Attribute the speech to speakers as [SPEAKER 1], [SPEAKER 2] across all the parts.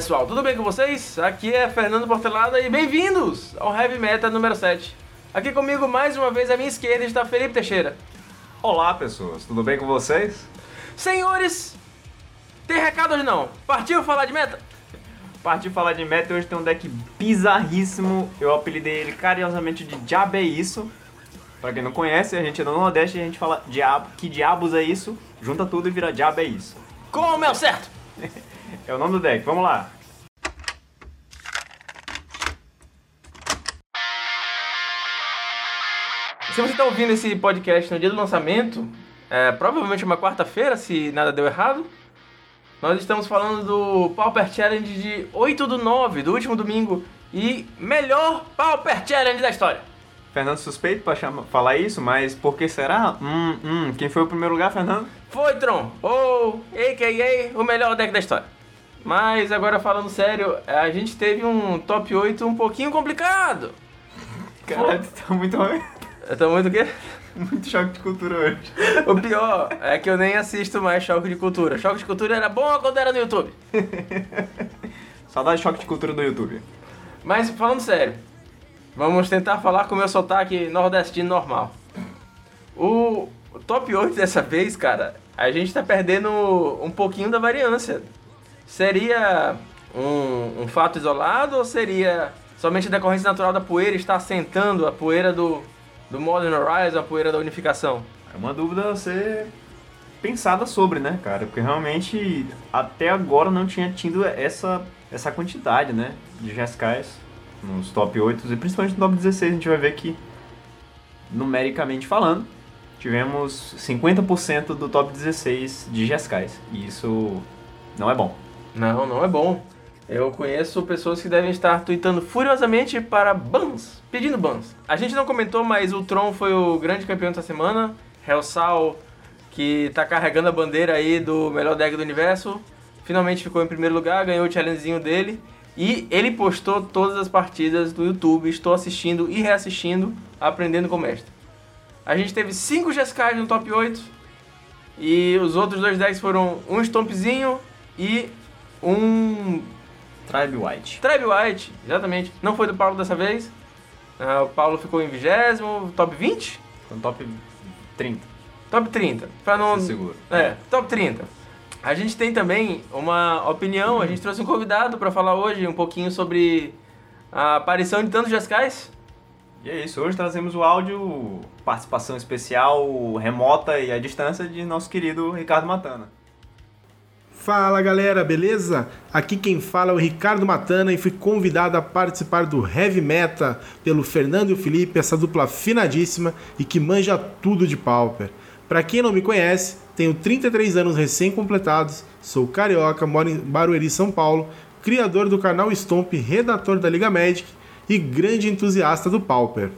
[SPEAKER 1] pessoal, tudo bem com vocês? Aqui é Fernando Portelada e bem-vindos ao Heavy Meta número 7. Aqui comigo mais uma vez à minha esquerda está Felipe Teixeira.
[SPEAKER 2] Olá pessoas, tudo bem com vocês?
[SPEAKER 1] Senhores, tem recado hoje não? Partiu falar de meta?
[SPEAKER 2] Partiu falar de meta e hoje tem um deck bizarríssimo. Eu apelidei ele carinhosamente de Diabo é Isso. Pra quem não conhece, a gente é do Nordeste e a gente fala diabo, que diabos é isso? Junta tudo e vira Diabo é Isso.
[SPEAKER 1] Como é o certo?
[SPEAKER 2] É o nome do deck, vamos lá.
[SPEAKER 1] Se você está ouvindo esse podcast no dia do lançamento, é, provavelmente uma quarta-feira, se nada deu errado, nós estamos falando do Pauper Challenge de 8 do 9, do último domingo, e melhor Pauper Challenge da história.
[SPEAKER 2] Fernando suspeito pra chamar, falar isso, mas por que será? Hum, hum, quem foi o primeiro lugar, Fernando?
[SPEAKER 1] Foi, Tron, ou a.k.a. o melhor deck da história. Mas agora falando sério, a gente teve um top 8 um pouquinho complicado.
[SPEAKER 2] Caralho, tá muito
[SPEAKER 1] Eu tô muito o quê?
[SPEAKER 2] Muito choque de cultura hoje.
[SPEAKER 1] O pior é que eu nem assisto mais Choque de Cultura. Choque de Cultura era bom quando era no YouTube.
[SPEAKER 2] Saudade de choque de cultura do YouTube.
[SPEAKER 1] Mas falando sério, vamos tentar falar com o meu sotaque nordestino normal. O top 8 dessa vez, cara, a gente tá perdendo um pouquinho da variância. Seria um, um fato isolado ou seria somente a decorrência natural da poeira estar assentando a poeira do, do Modern Horizon, a poeira da unificação?
[SPEAKER 2] É uma dúvida a ser pensada sobre, né, cara? Porque realmente até agora não tinha tido essa, essa quantidade, né, de Jeskai nos top 8 e principalmente no top 16 a gente vai ver que, numericamente falando, tivemos 50% do top 16 de Jeskai e isso não é bom.
[SPEAKER 1] Não, não é bom. Eu conheço pessoas que devem estar tweetando furiosamente para bans, pedindo bans. A gente não comentou, mas o Tron foi o grande campeão dessa semana. Hellsal, que está carregando a bandeira aí do melhor deck do universo, finalmente ficou em primeiro lugar, ganhou o challengezinho dele. E ele postou todas as partidas do YouTube, estou assistindo e reassistindo, aprendendo com o mestre. A gente teve 5 Jeskai no top 8, e os outros dois decks foram um Stompzinho e um
[SPEAKER 2] Tribe White.
[SPEAKER 1] Tribe White, exatamente. Não foi do Paulo dessa vez. Ah, o Paulo ficou em vigésimo, top 20?
[SPEAKER 2] Foi no top 30.
[SPEAKER 1] Top 30. Pra não.
[SPEAKER 2] Ser seguro.
[SPEAKER 1] É, top 30. A gente tem também uma opinião, a gente trouxe um convidado para falar hoje um pouquinho sobre a aparição de tantos Jescais.
[SPEAKER 2] E é isso, hoje trazemos o áudio, participação especial, remota e à distância de nosso querido Ricardo Matana.
[SPEAKER 3] Fala galera, beleza? Aqui quem fala é o Ricardo Matana e fui convidado a participar do Heavy Meta pelo Fernando e o Felipe, essa dupla finadíssima e que manja tudo de Pauper. Para quem não me conhece, tenho 33 anos recém-completados, sou carioca, moro em Barueri, São Paulo, criador do canal Stomp, redator da Liga Magic e grande entusiasta do Pauper.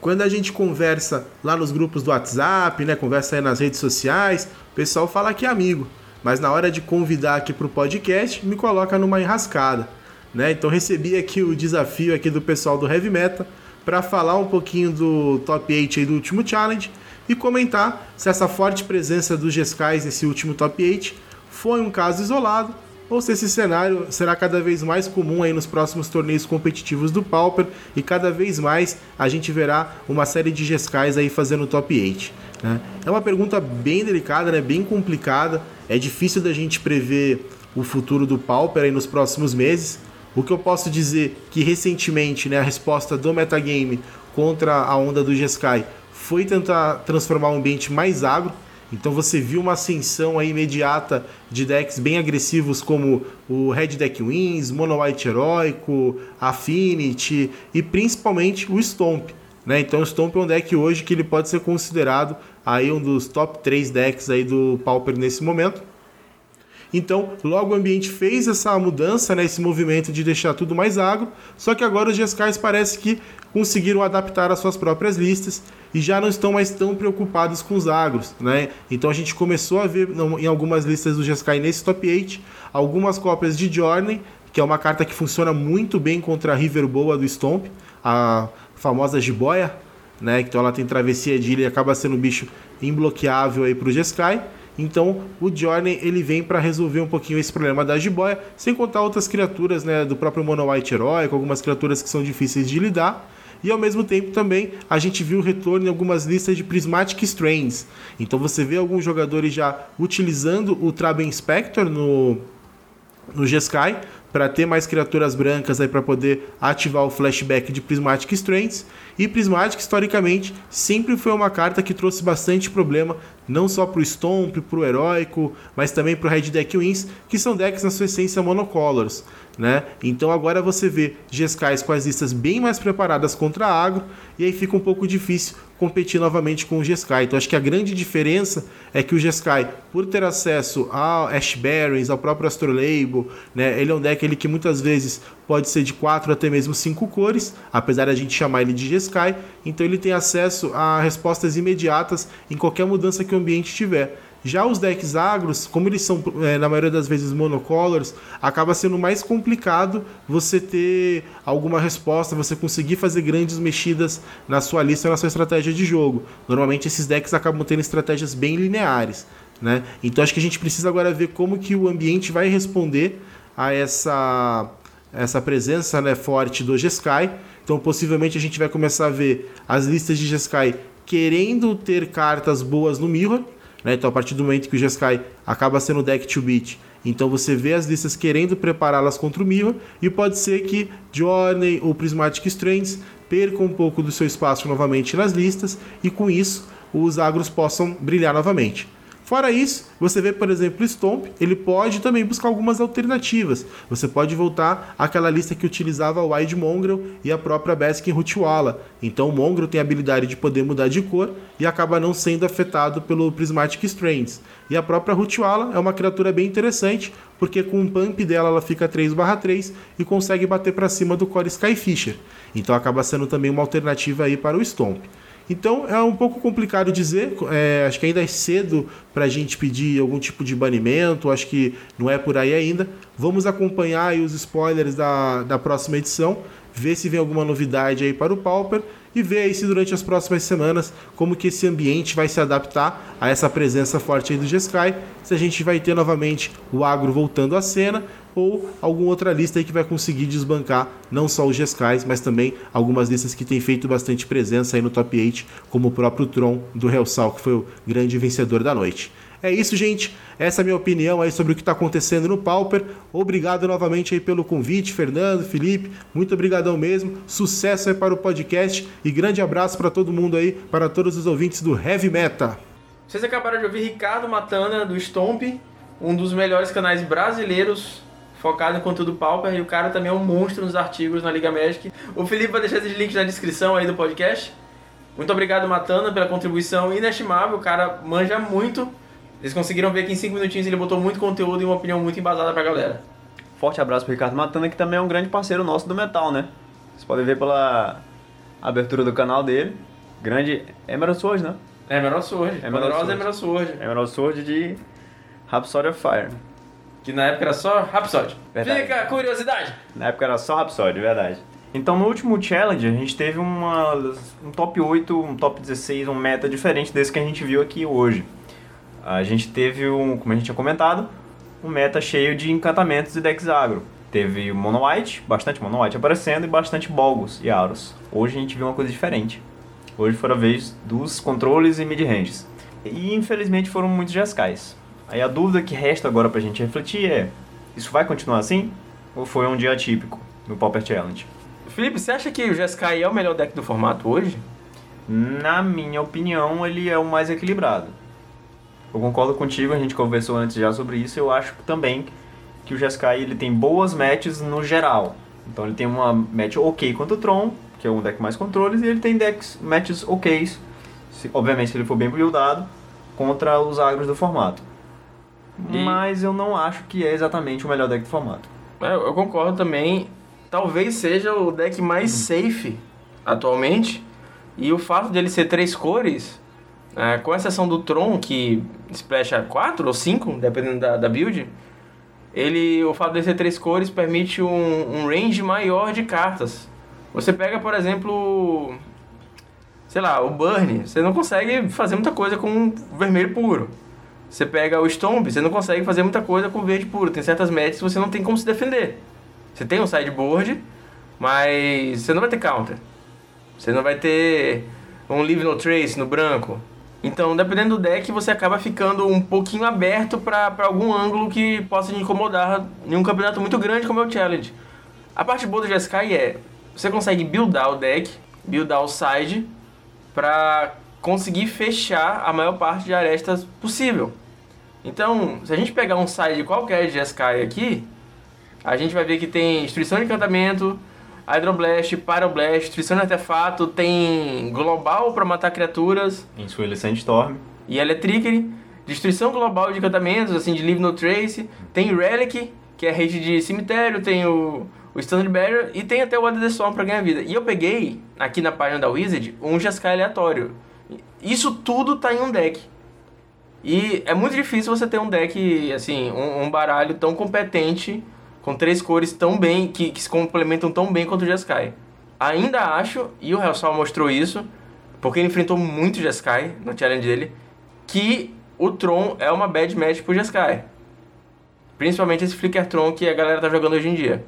[SPEAKER 3] Quando a gente conversa lá nos grupos do WhatsApp, né, conversa aí nas redes sociais, o pessoal fala que é amigo mas na hora de convidar aqui para o podcast, me coloca numa enrascada. Né? Então recebi aqui o desafio aqui do pessoal do Heavy Meta para falar um pouquinho do top 8 aí do último challenge e comentar se essa forte presença dos Jescais nesse último top 8 foi um caso isolado ou se esse cenário será cada vez mais comum aí nos próximos torneios competitivos do Pauper e cada vez mais a gente verá uma série de Jescais aí fazendo top 8. Né? É uma pergunta bem delicada, né? bem complicada, é difícil da gente prever o futuro do Pauper aí nos próximos meses. O que eu posso dizer que recentemente né, a resposta do metagame contra a onda do Jeskai foi tentar transformar o ambiente mais agro. Então você viu uma ascensão aí imediata de decks bem agressivos como o Red Deck Wins, Mono White Heróico, Affinity e principalmente o Stomp. Né? Então o Stomp é um deck hoje que ele pode ser considerado aí um dos top 3 decks aí do Pauper nesse momento. Então, logo o ambiente fez essa mudança, né, esse movimento de deixar tudo mais agro, só que agora os Jescais parece que conseguiram adaptar as suas próprias listas e já não estão mais tão preocupados com os agros, né? Então a gente começou a ver em algumas listas do Jeskai nesse top 8 algumas cópias de Journey, que é uma carta que funciona muito bem contra a River Boa do Stomp, a famosa jiboia, né? Então ela tem travessia de ilha e acaba sendo um bicho imbloqueável aí pro Jeskai. Então o Journey ele vem para resolver um pouquinho esse problema da jiboia, sem contar outras criaturas né, do próprio Mono White heróico, algumas criaturas que são difíceis de lidar. E ao mesmo tempo também a gente viu o retorno em algumas listas de Prismatic Strains. Então você vê alguns jogadores já utilizando o Traben Spector no, no G-Sky para ter mais criaturas brancas aí para poder ativar o flashback de Prismatic Strengths. E Prismatic, historicamente, sempre foi uma carta que trouxe bastante problema, não só para o Stomp, para o Heróico, mas também para o Red Deck Wins, que são decks na sua essência monocolors. Né? Então agora você vê Geskais com as listas bem mais preparadas contra a agro, e aí fica um pouco difícil competir novamente com o Jeskai. Então acho que a grande diferença é que o Jeskai, por ter acesso ao Ash Barrens, ao próprio Astrolabe, né, ele é um deck ele que muitas vezes pode ser de quatro até mesmo cinco cores, apesar da gente chamar ele de Jeskai, então ele tem acesso a respostas imediatas em qualquer mudança que o ambiente tiver. Já os decks agros, como eles são é, na maioria das vezes monocolors, acaba sendo mais complicado você ter alguma resposta, você conseguir fazer grandes mexidas na sua lista, na sua estratégia de jogo. Normalmente esses decks acabam tendo estratégias bem lineares, né? Então acho que a gente precisa agora ver como que o ambiente vai responder a essa essa presença né, forte do Jeskai. Então possivelmente a gente vai começar a ver as listas de Jeskai querendo ter cartas boas no Mirror né? Então, a partir do momento que o Jeskai acaba sendo deck to beat, então você vê as listas querendo prepará-las contra o Mirror, e pode ser que Journey ou Prismatic Strands percam um pouco do seu espaço novamente nas listas, e com isso os agros possam brilhar novamente. Fora isso, você vê, por exemplo, o Stomp, ele pode também buscar algumas alternativas. Você pode voltar àquela lista que utilizava o Wide Mongrel e a própria Baskin Rutiwala. Então o Mongrel tem a habilidade de poder mudar de cor e acaba não sendo afetado pelo Prismatic Strands. E a própria Rutiwala é uma criatura bem interessante, porque com o pump dela ela fica 3/3 e consegue bater para cima do Core Skyfisher. Então acaba sendo também uma alternativa aí para o Stomp. Então é um pouco complicado dizer, é, acho que ainda é cedo para a gente pedir algum tipo de banimento, acho que não é por aí ainda. Vamos acompanhar os spoilers da, da próxima edição, ver se vem alguma novidade aí para o Pauper e ver aí se durante as próximas semanas como que esse ambiente vai se adaptar a essa presença forte aí do G-Sky, se a gente vai ter novamente o agro voltando à cena ou alguma outra lista aí que vai conseguir desbancar não só os Jescais, mas também algumas listas que têm feito bastante presença aí no top 8, como o próprio Tron do Hellsal, que foi o grande vencedor da noite. É isso, gente. Essa é a minha opinião aí sobre o que está acontecendo no Pauper. Obrigado novamente aí pelo convite, Fernando, Felipe. Muito obrigadão mesmo. Sucesso aí para o podcast e grande abraço para todo mundo aí, para todos os ouvintes do Heavy Meta.
[SPEAKER 1] Vocês acabaram de ouvir Ricardo Matana do Stomp, um dos melhores canais brasileiros focado em conteúdo Pauper e o cara também é um monstro nos artigos na Liga Magic. O Felipe vai deixar esses links na descrição aí do podcast. Muito obrigado, Matana, pela contribuição inestimável. O cara manja muito. Eles conseguiram ver que em 5 minutinhos ele botou muito conteúdo e uma opinião muito embasada pra galera.
[SPEAKER 2] Forte abraço pro Ricardo Matana, que também é um grande parceiro nosso do metal, né? Vocês podem ver pela abertura do canal dele. Grande Emerald Sword, né?
[SPEAKER 1] Emerald Sword.
[SPEAKER 2] Emerald
[SPEAKER 1] Poderosa
[SPEAKER 2] Sword.
[SPEAKER 1] Emerald Sword.
[SPEAKER 2] Emerald Sword de Rhapsody of Fire.
[SPEAKER 1] Que na época era só Rhapsody.
[SPEAKER 2] Verdade.
[SPEAKER 1] Fica a curiosidade.
[SPEAKER 2] Na época era só Rhapsody, verdade. Então no último challenge a gente teve uma, um top 8, um top 16, um meta diferente desse que a gente viu aqui hoje. A gente teve, um, como a gente tinha comentado, um meta cheio de encantamentos e decks agro. Teve Mono White, bastante Mono White aparecendo e bastante Bolgos e Auros. Hoje a gente viu uma coisa diferente. Hoje foi a vez dos controles e mid-ranges. E infelizmente foram muitos Jescais. Aí a dúvida que resta agora pra gente refletir é: isso vai continuar assim? Ou foi um dia atípico no Pauper Challenge?
[SPEAKER 1] Felipe, você acha que o Jeskai é o melhor deck do formato hoje?
[SPEAKER 2] Na minha opinião, ele é o mais equilibrado. Eu concordo contigo, a gente conversou antes já sobre isso. Eu acho também que o Jeskai ele tem boas matches no geral. Então ele tem uma match ok contra o Tron, que é um deck mais controles, e ele tem decks matches ok, se, obviamente se ele for bem buildado, contra os agros do formato.
[SPEAKER 1] E-
[SPEAKER 2] Mas eu não acho que é exatamente o melhor deck do formato.
[SPEAKER 1] É, Eu, concordo também. Talvez seja o deck mais safe atualmente. E o fato dele ser três cores, é, com exceção do Tron, que splasha 4 ou 5, dependendo da, da build, ele, o fato dele ser três cores permite um, um range maior de cartas. Você pega, por exemplo, sei lá, o Burn, você não consegue fazer muita coisa com vermelho puro. Você pega o Stomp, você não consegue fazer muita coisa com verde puro. Tem certas matches que você não tem como se defender. Você tem um sideboard, mas você não vai ter counter. Você não vai ter um Leave No Trace no branco. Então, dependendo do deck, você acaba ficando um pouquinho aberto para algum ângulo que possa te incomodar em um campeonato muito grande como é o Challenge. A parte boa do Jeskai é, você consegue buildar o deck, buildar o side, para conseguir fechar a maior parte de arestas possível. Então, se a gente pegar um qualquer de Jeskai aqui, a gente vai ver que tem destruição de encantamento, Hydroblast, Pyroblast, destruição de artefato, tem global para matar criaturas.
[SPEAKER 2] Inswell Sandstorm.
[SPEAKER 1] E Electricity, destruição global de encantamentos, assim, de Leave No Trace. Tem Relic, que é rede de cemitério, tem o, o Standard Barrier e tem até o Added Storm para ganhar vida. E eu peguei, aqui na página da Wizard, um Jeskai aleatório. Isso tudo tá em um deck. E é muito difícil você ter um deck, assim, um, um baralho tão competente com três cores tão bem, que, que se complementam tão bem quanto o Jeskai. Ainda acho, e o Hellsal mostrou isso, porque ele enfrentou muito Jeskai no challenge dele, que o Tron é uma bad match pro Jeskai. Principalmente esse Flicker Tron que a galera tá jogando hoje em dia.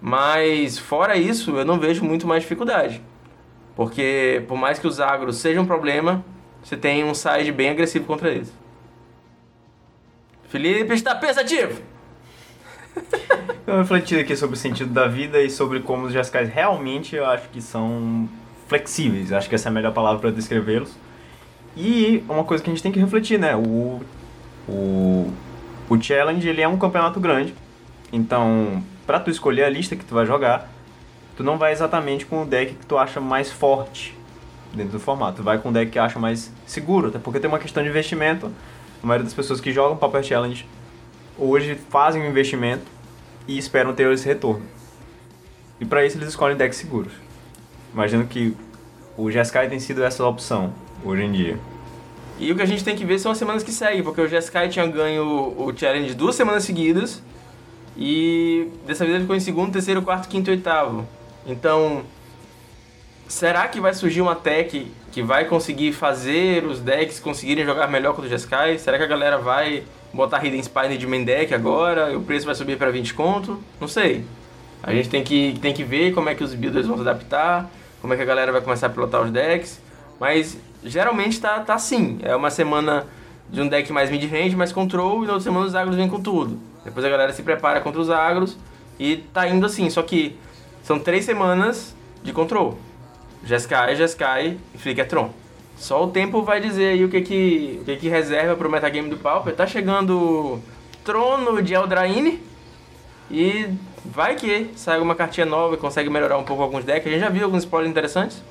[SPEAKER 1] Mas fora isso, eu não vejo muito mais dificuldade. Porque por mais que os agros sejam um problema, você tem um side bem agressivo contra eles. Felipe está pensativo!
[SPEAKER 2] Eu refleti aqui sobre o sentido da vida e sobre como os Jeskais realmente eu acho que são flexíveis. Acho que essa é a melhor palavra para descrevê-los. E uma coisa que a gente tem que refletir, né? O, o, o Challenge ele é um campeonato grande. Então, para tu escolher a lista que tu vai jogar, tu não vai exatamente com o deck que tu acha mais forte dentro do formato. Tu vai com o deck que acha mais seguro, até porque tem uma questão de investimento. A maioria das pessoas que jogam Paper Challenge hoje fazem um investimento e esperam ter esse retorno. E para isso eles escolhem decks seguros. Imagino que o Jeskai tem sido essa opção hoje em dia.
[SPEAKER 1] E o que a gente tem que ver são as semanas que seguem, porque o Jeskai tinha ganho o challenge duas semanas seguidas e dessa vez ele ficou em segundo, terceiro, quarto, quinto e oitavo. Então, será que vai surgir uma tech que vai conseguir fazer os decks conseguirem jogar melhor contra o Jeskai? Será que a galera vai botar Hidden Spine de main deck agora e o preço vai subir para 20 conto? Não sei. A gente tem que, tem que ver como é que os builders vão se adaptar, como é que a galera vai começar a pilotar os decks. Mas geralmente tá, tá assim. É uma semana de um deck mais mid-range, mais control, e na outra semana os agros vêm com tudo. Depois a galera se prepara contra os agros e tá indo assim. Só que são três semanas de control. Jeskai, Jeskai e Flickertron. Só o tempo vai dizer aí o que que, o que, que reserva pro metagame do Pauper. Tá chegando Trono de Eldraine e vai que sai alguma cartinha nova e consegue melhorar um pouco alguns decks. A gente já viu alguns spoilers interessantes.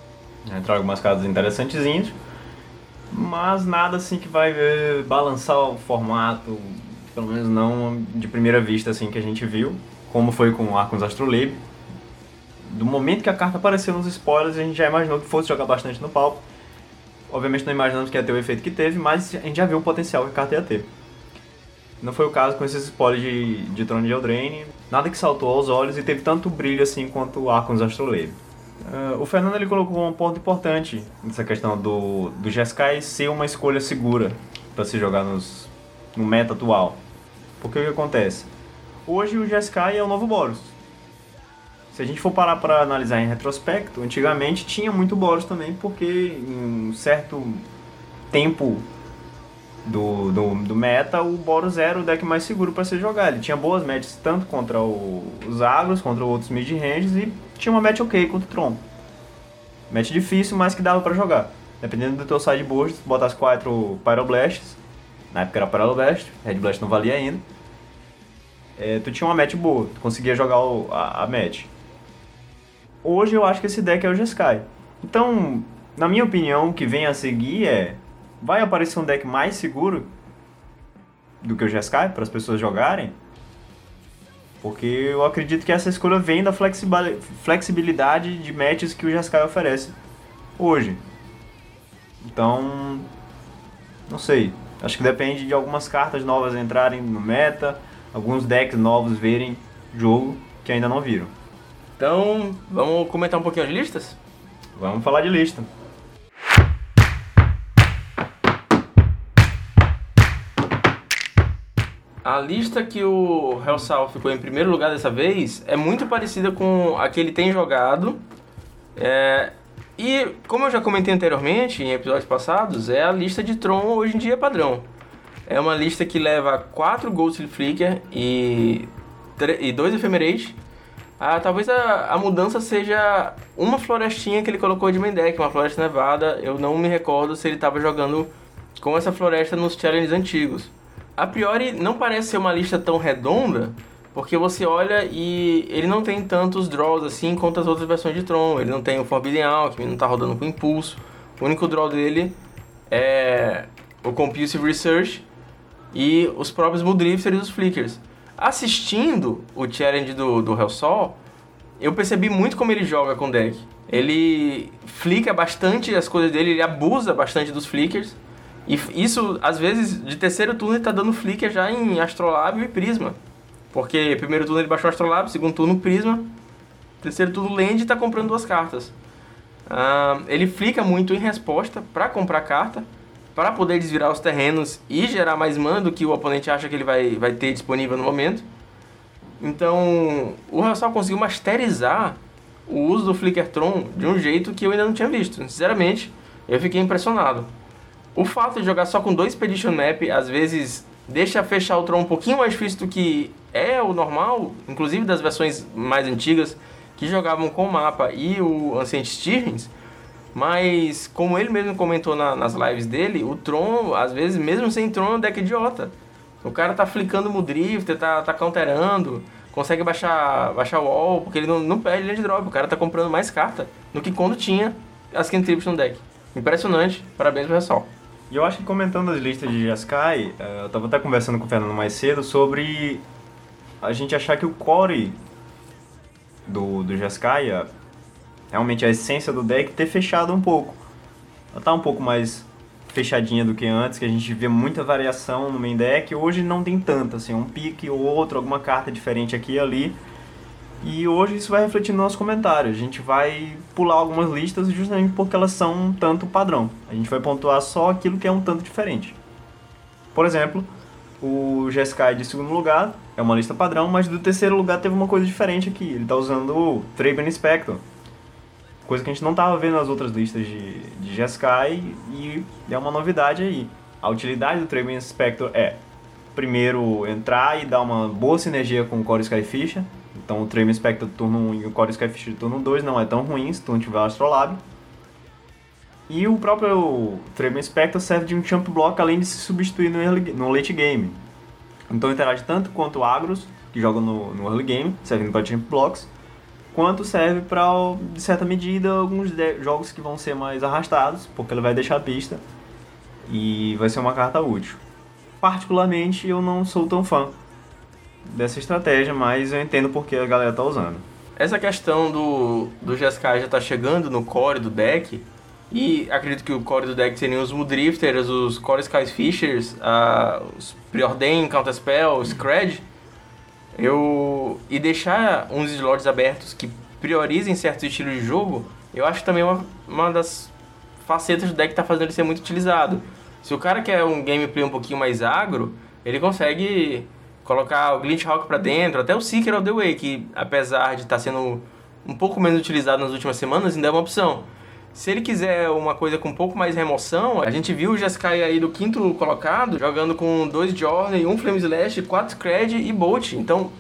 [SPEAKER 2] Entrou algumas cartas interessantezinhas, mas nada assim que vai eh, balançar o formato, pelo menos não de primeira vista assim que a gente viu, como foi com o Arcons Astrolabe. Do momento que a carta apareceu nos spoilers, a gente já imaginou que fosse jogar bastante no palco. Obviamente não imaginamos que ia ter o efeito que teve, mas a gente já viu o potencial que a carta ia ter. Não foi o caso com esses spoilers de, de Trono de Eldraine. Nada que saltou aos olhos e teve tanto brilho assim quanto Arcons Astrolabe. Uh, o Fernando ele colocou um ponto importante nessa questão do, do Jeskai ser uma escolha segura para se jogar nos, no meta atual. Porque o que acontece? Hoje o Jeskai é o novo Boros. Se a gente for parar para analisar em retrospecto, antigamente tinha muito Boros também, porque em um certo tempo do, do, do, meta, o Boros era o deck mais seguro para se jogar. Ele tinha boas matches tanto contra o, os agros, contra outros mid-ranges e tinha uma match ok contra o Tron. Match difícil, mas que dava para jogar. Dependendo do teu sideboard, se botasse quatro Pyroblasts, na época era Pyroblast, Red Blast não valia ainda, é, tu tinha uma match boa, tu conseguia jogar o, a, a match hoje eu acho que esse deck é o Jeskai. Então, na minha opinião, o que vem a seguir é... Vai aparecer um deck mais seguro do que o Jeskai para as pessoas jogarem? Porque eu acredito que essa escolha vem da flexibilidade de matches que o Jeskai oferece hoje. Então, não sei. Acho que depende de algumas cartas novas entrarem no meta, alguns decks novos verem jogo que ainda não viram.
[SPEAKER 1] Então, vamos comentar um pouquinho as listas?
[SPEAKER 2] Vamos falar de lista.
[SPEAKER 1] A lista que o Hellsal ficou em primeiro lugar dessa vez é muito parecida com a que ele tem jogado. É, e, como eu já comentei anteriormente em episódios passados, é a lista de Tron hoje em dia padrão. É uma lista que leva 4 Ghost Flicker e, e 2 Ephemerate. Ah, talvez a, a mudança seja uma florestinha que ele colocou de main deck, uma floresta nevada. Eu não me recordo se ele estava jogando com essa floresta nos challenges antigos. A priori, não parece ser uma lista tão redonda, porque você olha e ele não tem tantos draws assim quanto as outras versões de Tron. Ele não tem o Forbidden Alchemy, não está rodando com impulso. O único draw dele é o Compulsive Research e os próprios Muldrifters e os Flickers. Assistindo o challenge do, do Hellsol, eu percebi muito como ele joga com o deck. Ele flica bastante as coisas dele, ele abusa bastante dos Flickers. E isso, às vezes, de terceiro turno ele tá dando Flicker já em Astrolábio e Prisma. Porque primeiro turno ele baixou Astrolábio, segundo turno Prisma, terceiro turno Land e tá comprando duas cartas. Uh, ele flica muito em resposta para comprar carta para poder desvirar os terrenos e gerar mais mana do que o oponente acha que ele vai, vai ter disponível no momento. Então, o Hassal conseguiu masterizar o uso do Flickertron de um jeito que eu ainda não tinha visto. Sinceramente, eu fiquei impressionado. O fato de jogar só com dois Expedition Map, às vezes, deixa fechar o Tron um pouquinho mais difícil do que é o normal, inclusive das versões mais antigas, que jogavam com o mapa e o Ancient Stirrings, mas, como ele mesmo comentou na, nas lives dele, o Tron, às vezes, mesmo sem Tron, é um deck idiota. O cara tá flicando o Drifter, tá, tá counterando, consegue baixar, baixar o wall, porque ele não, não perde land drop. O cara tá comprando mais carta do que quando tinha as cantrips no deck. Impressionante, parabéns pro pessoal.
[SPEAKER 2] E eu acho que comentando as listas de Jeskai, eh, eu tava até conversando com o Fernando mais cedo sobre a gente achar que o core do, do Jeskai, realmente a essência do deck ter fechado um pouco. Ela tá um pouco mais fechadinha do que antes, que a gente vê muita variação no main deck. Hoje não tem tanta, assim, um pique ou outro, alguma carta diferente aqui e ali. E hoje isso vai refletir no nosso comentário. A gente vai pular algumas listas justamente porque elas são um tanto padrão. A gente vai pontuar só aquilo que é um tanto diferente. Por exemplo, o Jeskai de segundo lugar é uma lista padrão, mas do terceiro lugar teve uma coisa diferente aqui. Ele está usando o Traben Spectre, Coisa que a gente não estava vendo nas outras listas de, de GSky e é uma novidade aí. A utilidade do Trade Inspector é, primeiro, entrar e dar uma boa sinergia com o Core Skyfish. Então o Trade Inspector turno 1 e o Core Skyfish turno 2 não é tão ruim se tu não tiver Astrolab. E o próprio Trade Inspector serve de um jump block além de se substituir no, early, no late game. Então interage tanto quanto o Agros, que joga no, no early game, servindo para jump blocks, quanto serve para, de certa medida, alguns jogos que vão ser mais arrastados, porque ele vai deixar a pista e vai ser uma carta útil. Particularmente, eu não sou tão fã dessa estratégia, mas eu entendo porque a galera tá usando.
[SPEAKER 1] Essa questão do, do GSK já tá chegando no core do deck, e acredito que o core do deck seriam os Mudrifters, os Core Skyfishers, uh, os Preordain, Counterspell, Scred, eu e deixar uns slots abertos que priorizem certos estilos de jogo, eu acho também uma, uma das facetas do deck que está fazendo ele ser muito utilizado. Se o cara quer um gameplay um pouquinho mais agro, ele consegue colocar o Glitch Hawk para dentro, até o Seeker of the Way, que apesar de estar tá sendo um pouco menos utilizado nas últimas semanas, ainda é uma opção. Se ele quiser uma coisa com um pouco mais remoção, a gente viu o Jeskai aí do quinto colocado jogando com dois Journey, um Flame Slash, quatro Cred e Bolt. Então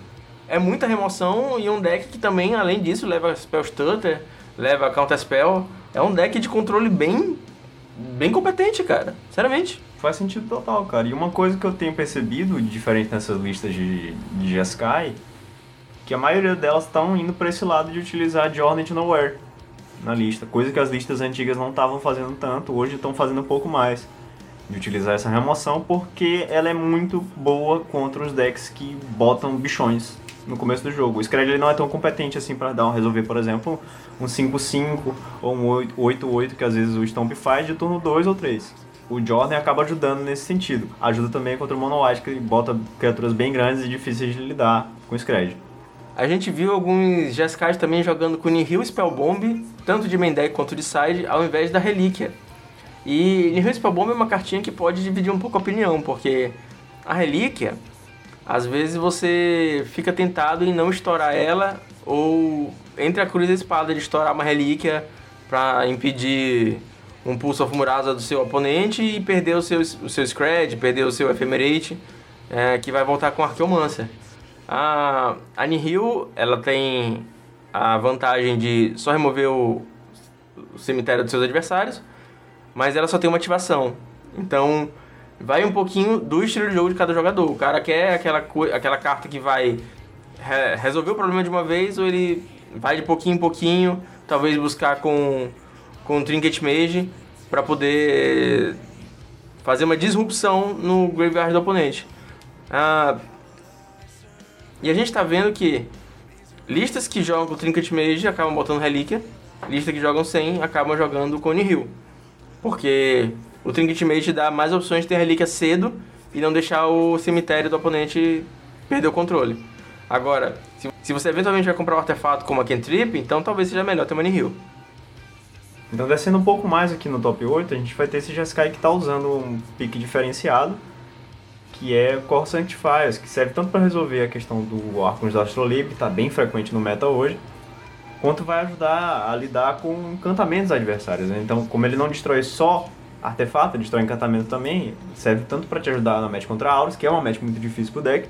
[SPEAKER 1] é muita remoção e um deck que também, além disso, leva Spell Stutter, leva Counter Spell. É um deck de controle bem, bem competente, cara. Sinceramente.
[SPEAKER 2] Faz sentido total, cara. E uma coisa que eu tenho percebido, diferente nessas listas de, de Jeskai, que a maioria delas estão indo para esse lado de utilizar Journey to Nowhere na lista, coisa que as listas antigas não estavam fazendo tanto, hoje estão fazendo um pouco mais de utilizar essa remoção porque ela é muito boa contra os decks que botam bichões no começo do jogo. O Scred não é tão competente assim para dar um resolver, por exemplo, um 5-5 ou um 8-8 que às vezes o Stomp faz de turno 2 ou 3. O Jordan acaba ajudando nesse sentido. Ajuda também contra o Mono White, que bota criaturas bem grandes e difíceis de lidar com o Scred.
[SPEAKER 1] A gente viu alguns Jeskai também jogando com Nihil Spellbomb, tanto de main deck quanto de side, ao invés da Relíquia. E Nihil Spellbomb é uma cartinha que pode dividir um pouco a opinião, porque a Relíquia, às vezes você fica tentado em não estourar ela, ou entre a cruz e a espada de estourar uma relíquia para impedir um pulso of Murasa do seu oponente e perder o seu, o seu Scred, perder o seu Ephemerate, é, que vai voltar com Archeomancer. A, a Nihil, ela tem a vantagem de só remover o, o cemitério dos seus adversários, mas ela só tem uma ativação. Então, vai um pouquinho do estilo de jogo de cada jogador. O cara quer aquela, aquela carta que vai re resolver o problema de uma vez, ou ele vai de pouquinho em pouquinho, talvez buscar com, com Trinket Mage para poder fazer uma disrupção no graveyard do oponente. Ah, e a gente está vendo que listas que jogam Trinket Mage acabam botando Relíquia, listas que jogam sem acabam jogando com Nihil. Porque o Trinket Mage dá mais opções de ter Relíquia cedo e não deixar o cemitério do oponente perder o controle. Agora, se, você eventualmente vai comprar um artefato como a Cantrip, então talvez seja melhor ter uma Nihil.
[SPEAKER 2] Então descendo um pouco mais aqui no top 8, a gente vai ter esse Jeskai que está usando um pique diferenciado, que é Core Sanctifiers, que serve tanto para resolver a questão do Arcos da Astrolib, que está bem frequente no meta hoje, quanto vai ajudar a lidar com encantamentos adversários. Né? Então, como ele não destrói só artefato, destrói encantamento também, serve tanto para te ajudar na match contra Aurus, que é uma match muito difícil pro deck,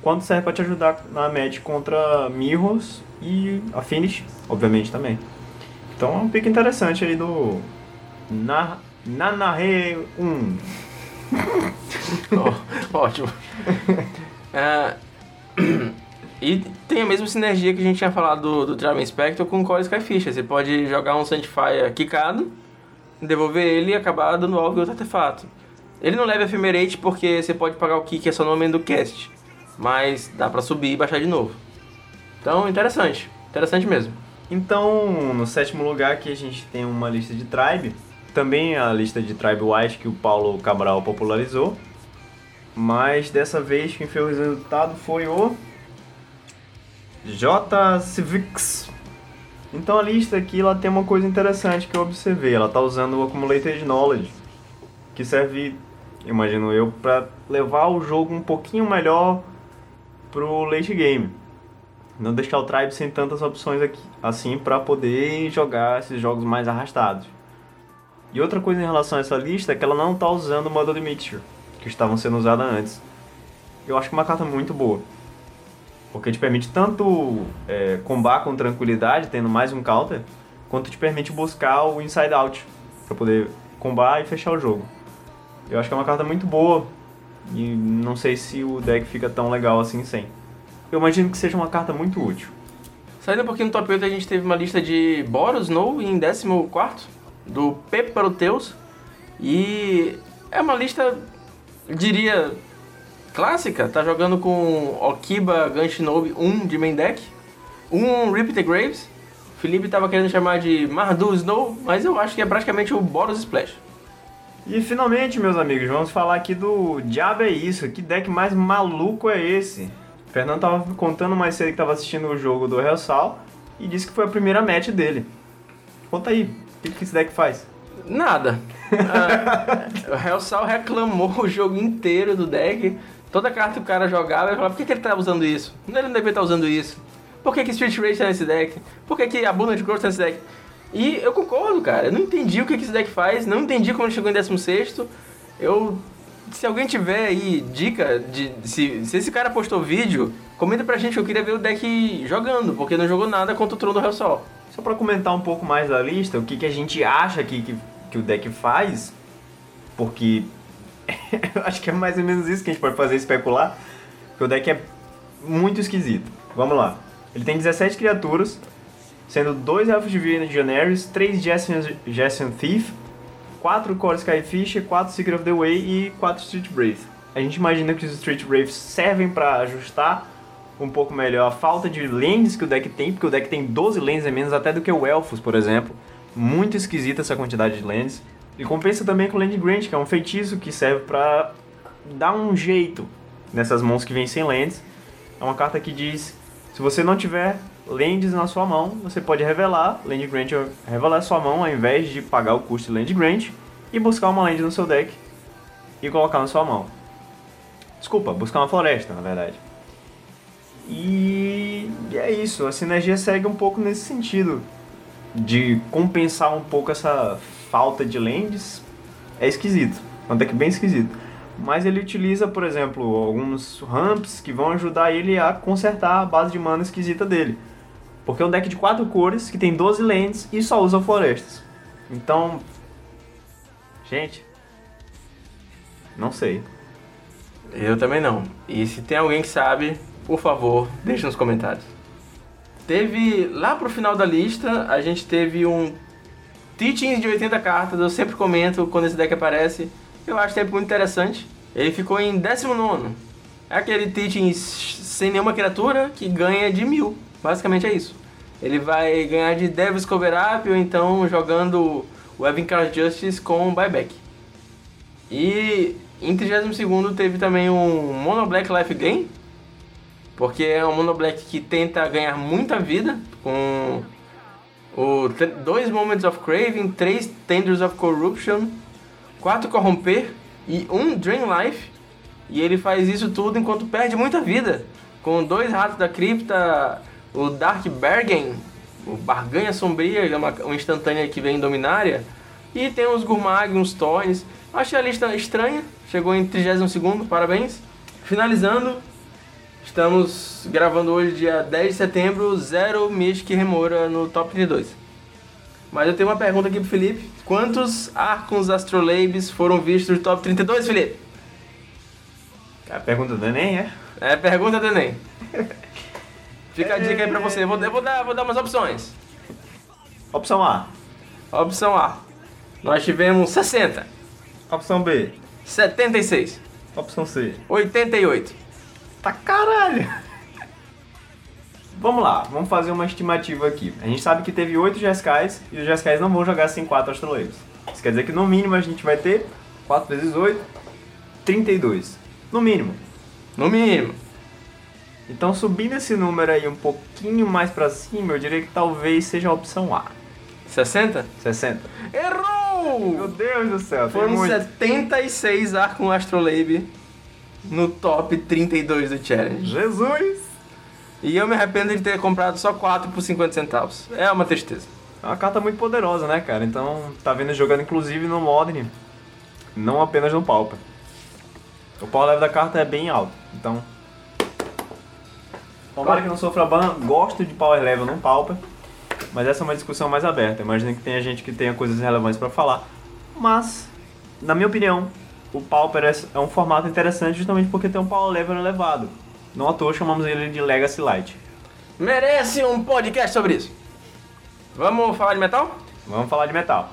[SPEAKER 2] quanto serve para te ajudar na match contra Mirrors e a Finish, obviamente, também. Então é um pick interessante aí do Na, Nanahe 1.
[SPEAKER 1] oh, ótimo. Uh, e tem a mesma sinergia que a gente tinha falado do, do Draven Spectre com o Core Skyfish. Você pode jogar um Sanctifier quicado, devolver ele e acabar dando alvo em outro artefato. Ele não leva Ephemerate porque você pode pagar o kick, é só no momento do cast. Mas dá pra subir e baixar de novo. Então, interessante. Interessante mesmo.
[SPEAKER 2] Então, no sétimo lugar aqui a gente tem uma lista de tribe, também a lista de tribe white que o Paulo Cabral popularizou, mas dessa vez quem fez o resultado foi o J Civics. Então a lista aqui ela tem uma coisa interessante que eu observei, ela está usando o Accumulated Knowledge, que serve, imagino eu, para levar o jogo um pouquinho melhor pro late game não deixar o Tribe sem tantas opções aqui, assim para poder jogar esses jogos mais arrastados. E outra coisa em relação a essa lista é que ela não está usando o Model Mixture, que estavam sendo usadas antes. Eu acho que é uma carta muito boa, porque te permite tanto é, combar com tranquilidade, tendo mais um counter, quanto te permite buscar o Inside Out, para poder combar e fechar o jogo. Eu acho que é uma carta muito boa, e não sei se o deck fica tão legal assim sem eu imagino que seja uma carta muito útil.
[SPEAKER 1] Saindo um pouquinho do top 8, a gente teve uma lista de Boros Snow em 14, do Peproteus. E é uma lista, diria, clássica. Tá jogando com Okiba Ganshinobi 1 de main deck, um Rip the Graves. O Felipe tava querendo chamar de Mardu Snow, mas eu acho que é praticamente o Boros Splash.
[SPEAKER 2] E finalmente, meus amigos, vamos falar aqui do Diabo é isso. Que deck mais maluco é esse? Fernando tava contando mais cedo que tava assistindo o jogo do Real Sal e disse que foi a primeira match dele. Conta aí, o que esse deck faz?
[SPEAKER 1] Nada. uh, o Real Sal reclamou o jogo inteiro do deck. Toda carta que o cara jogava, ele falava, por que, que ele tá usando isso? Ele não deveria estar tá usando isso. Por que, que Street Rage tá nesse deck? Por que, que Abundant Growth tá nesse deck? E eu concordo, cara. Eu não entendi o que, que esse deck faz, não entendi como ele chegou em 16. Eu se alguém tiver aí dica de se, se esse cara postou vídeo, comenta pra gente que eu queria ver o deck jogando, porque não jogou nada contra o Trono do Real Sol.
[SPEAKER 2] Só pra comentar um pouco mais da lista, o que, que a gente acha que, que, que o deck faz, porque eu acho que é mais ou menos isso que a gente pode fazer especular, que o deck é muito esquisito. Vamos lá. Ele tem 17 criaturas, sendo 2 Elfos Divina de Janaris, 3 Jason Thief, 4 Core Skyfish, 4 Secret of the Way e 4 Street Brave. A gente imagina que os Street Braves servem para ajustar um pouco melhor a falta de lands que o deck tem, porque o deck tem 12 lands a menos até do que o Elfos, por exemplo. Muito esquisita essa quantidade de lands. E compensa também com o Land Grant, que é um feitiço que serve para dar um jeito nessas mãos que vêm sem lands. É uma carta que diz: se você não tiver lands na sua mão, você pode revelar, Land Grant revelar sua mão ao invés de pagar o custo de Land Grant e buscar uma land no seu deck e colocar na sua mão. Desculpa, buscar uma floresta, na verdade. E é isso, a sinergia segue um pouco nesse sentido de compensar um pouco essa falta de lands. É esquisito, é um deck bem esquisito. Mas ele utiliza, por exemplo, alguns ramps que vão ajudar ele a consertar a base de mana esquisita dele. Porque é um deck de quatro cores que tem 12 lands e só usa florestas. Então, gente, não sei.
[SPEAKER 1] Eu também não. E se tem alguém que sabe, por favor, deixe nos comentários. Teve, lá pro final da lista, a gente teve um Teachings de 80 cartas, eu sempre comento quando esse deck aparece. Eu acho sempre muito interessante. Ele ficou em 19. É aquele Teachings sem nenhuma criatura que ganha de mil. Basicamente é isso. Ele vai ganhar de Devil's Cover Up ou então jogando o Evan Card Justice com buyback. E em 32 teve também um Mono Black Life Gain, porque é um Mono Black que tenta ganhar muita vida com o dois Moments of Craving, três Tenders of Corruption, quatro Corromper e um Drain Life. E ele faz isso tudo enquanto perde muita vida. Com dois Ratos da Cripta, o Dark Bergen, o Barganha Sombria, é uma, uma instantânea que vem em Dominária. E tem os Gurmag, uns Tornes. Achei a lista estranha, chegou em 32 parabéns. Finalizando, estamos gravando hoje, dia 10 de setembro, zero Mystic Remora no top 32. Mas eu tenho uma pergunta aqui pro Felipe. Quantos Arcons Astrolabes foram vistos no top 32, Felipe?
[SPEAKER 2] A pergunta do Enem, é?
[SPEAKER 1] É a pergunta do Enem. Fica a dica aí pra você. Eu vou, eu vou, dar, vou dar umas opções.
[SPEAKER 2] Opção A.
[SPEAKER 1] Opção A. Nós tivemos 60.
[SPEAKER 2] Opção B.
[SPEAKER 1] 76.
[SPEAKER 2] Opção C.
[SPEAKER 1] 88.
[SPEAKER 2] Tá caralho! Vamos lá, vamos fazer uma estimativa aqui. A gente sabe que teve 8 Jeskais e os Jeskais não vão jogar sem 4 Astrolabes. Isso quer dizer que no mínimo a gente vai ter 4 vezes 8, 32. No mínimo.
[SPEAKER 1] No mínimo.
[SPEAKER 2] Então subindo esse número aí um pouquinho mais pra cima, eu diria que talvez seja a opção A.
[SPEAKER 1] 60?
[SPEAKER 2] 60.
[SPEAKER 1] Errou!
[SPEAKER 2] Meu Deus do céu,
[SPEAKER 1] Foram
[SPEAKER 2] muito.
[SPEAKER 1] 76 Arcon Astrolabe no top 32 do Challenge.
[SPEAKER 2] Jesus!
[SPEAKER 1] E eu me arrependo de ter comprado só 4 por 50 centavos. É uma tristeza.
[SPEAKER 2] É uma carta muito poderosa, né, cara? Então, tá vendo jogando inclusive no Modern, não apenas no Pauper. O power level da carta é bem alto, então... Tomara que não sofra ban, gosto de power level no Pauper, mas essa é uma discussão mais aberta. Imagino que tenha gente que tenha coisas relevantes pra falar. Mas, na minha opinião, o Pauper é é um formato interessante justamente porque tem um power level elevado. Não à toa chamamos ele de Legacy Light.
[SPEAKER 1] Merece um podcast sobre isso. Vamos falar de metal?
[SPEAKER 2] Vamos falar de metal.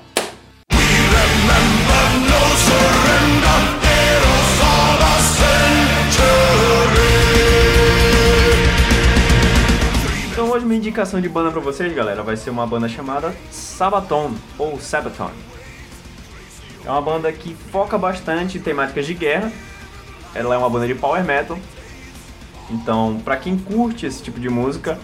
[SPEAKER 2] Então hoje minha indicação de banda pra vocês, galera, vai ser uma banda chamada Sabaton ou Sabaton. É uma banda que foca bastante em temáticas de guerra. Ela é uma banda de power metal. Então, pra quem curte esse tipo de música,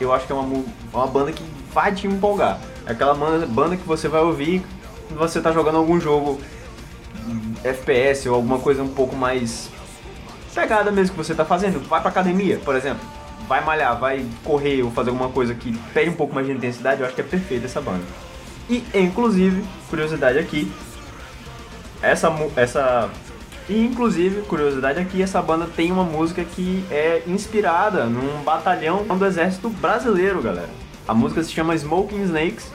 [SPEAKER 2] eu acho que é uma, mu- uma banda que vai te empolgar. É aquela banda que você vai ouvir quando você tá jogando algum jogo hum, FPS ou alguma coisa um pouco mais pegada mesmo que você tá fazendo. Vai pra academia, por exemplo. Vai malhar, vai correr ou fazer alguma coisa que pede um pouco mais de intensidade, eu acho que é perfeita essa banda. E, inclusive, curiosidade aqui, essa, essa e inclusive, curiosidade aqui, essa banda tem uma música que é inspirada num batalhão do exército brasileiro, galera. A música se chama Smoking Snakes.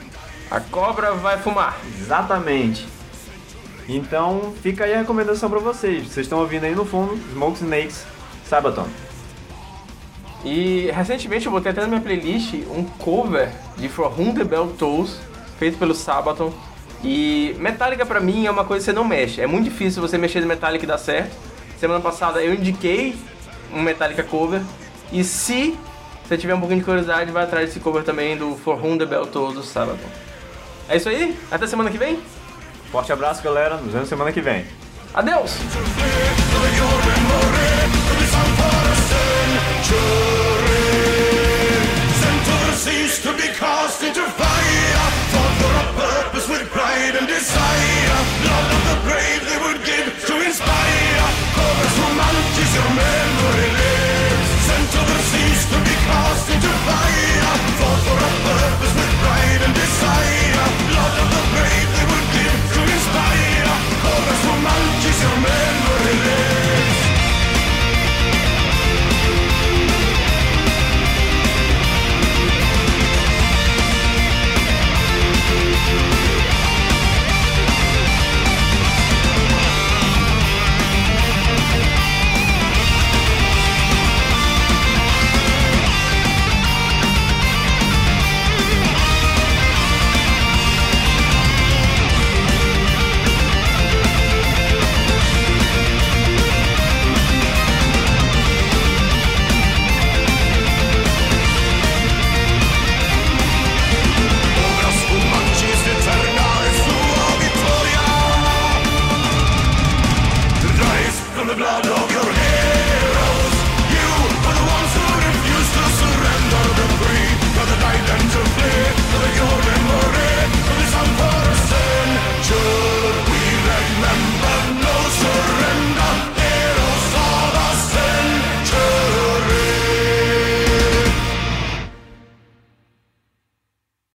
[SPEAKER 1] A cobra vai fumar.
[SPEAKER 2] Exatamente. Então, fica aí a recomendação pra vocês. Vocês estão ouvindo aí no fundo, Smoke Snakes, Sabaton.
[SPEAKER 1] E recentemente eu botei até na minha playlist um cover de For Whom the Bell Tolls, feito pelo Sabaton. E Metallica pra mim é uma coisa que você não mexe. É muito difícil você mexer no Metallica e dar certo. Semana passada eu indiquei um Metallica cover. E se você tiver um pouquinho de curiosidade, vai atrás desse cover também do For Whom the Bell Tolls do Sabaton. É isso aí? Até semana que vem?
[SPEAKER 2] Forte abraço, galera. Nos vemos semana que vem.
[SPEAKER 1] Adeus!
[SPEAKER 4] Centaur seems to be cast into fire for with pride and desire. Blood of the brave they would give to inspire. For as romantic your memory lives. Sent to the seas to be cast into fire. Fought for a purpose with pride and desire. Blood of the brave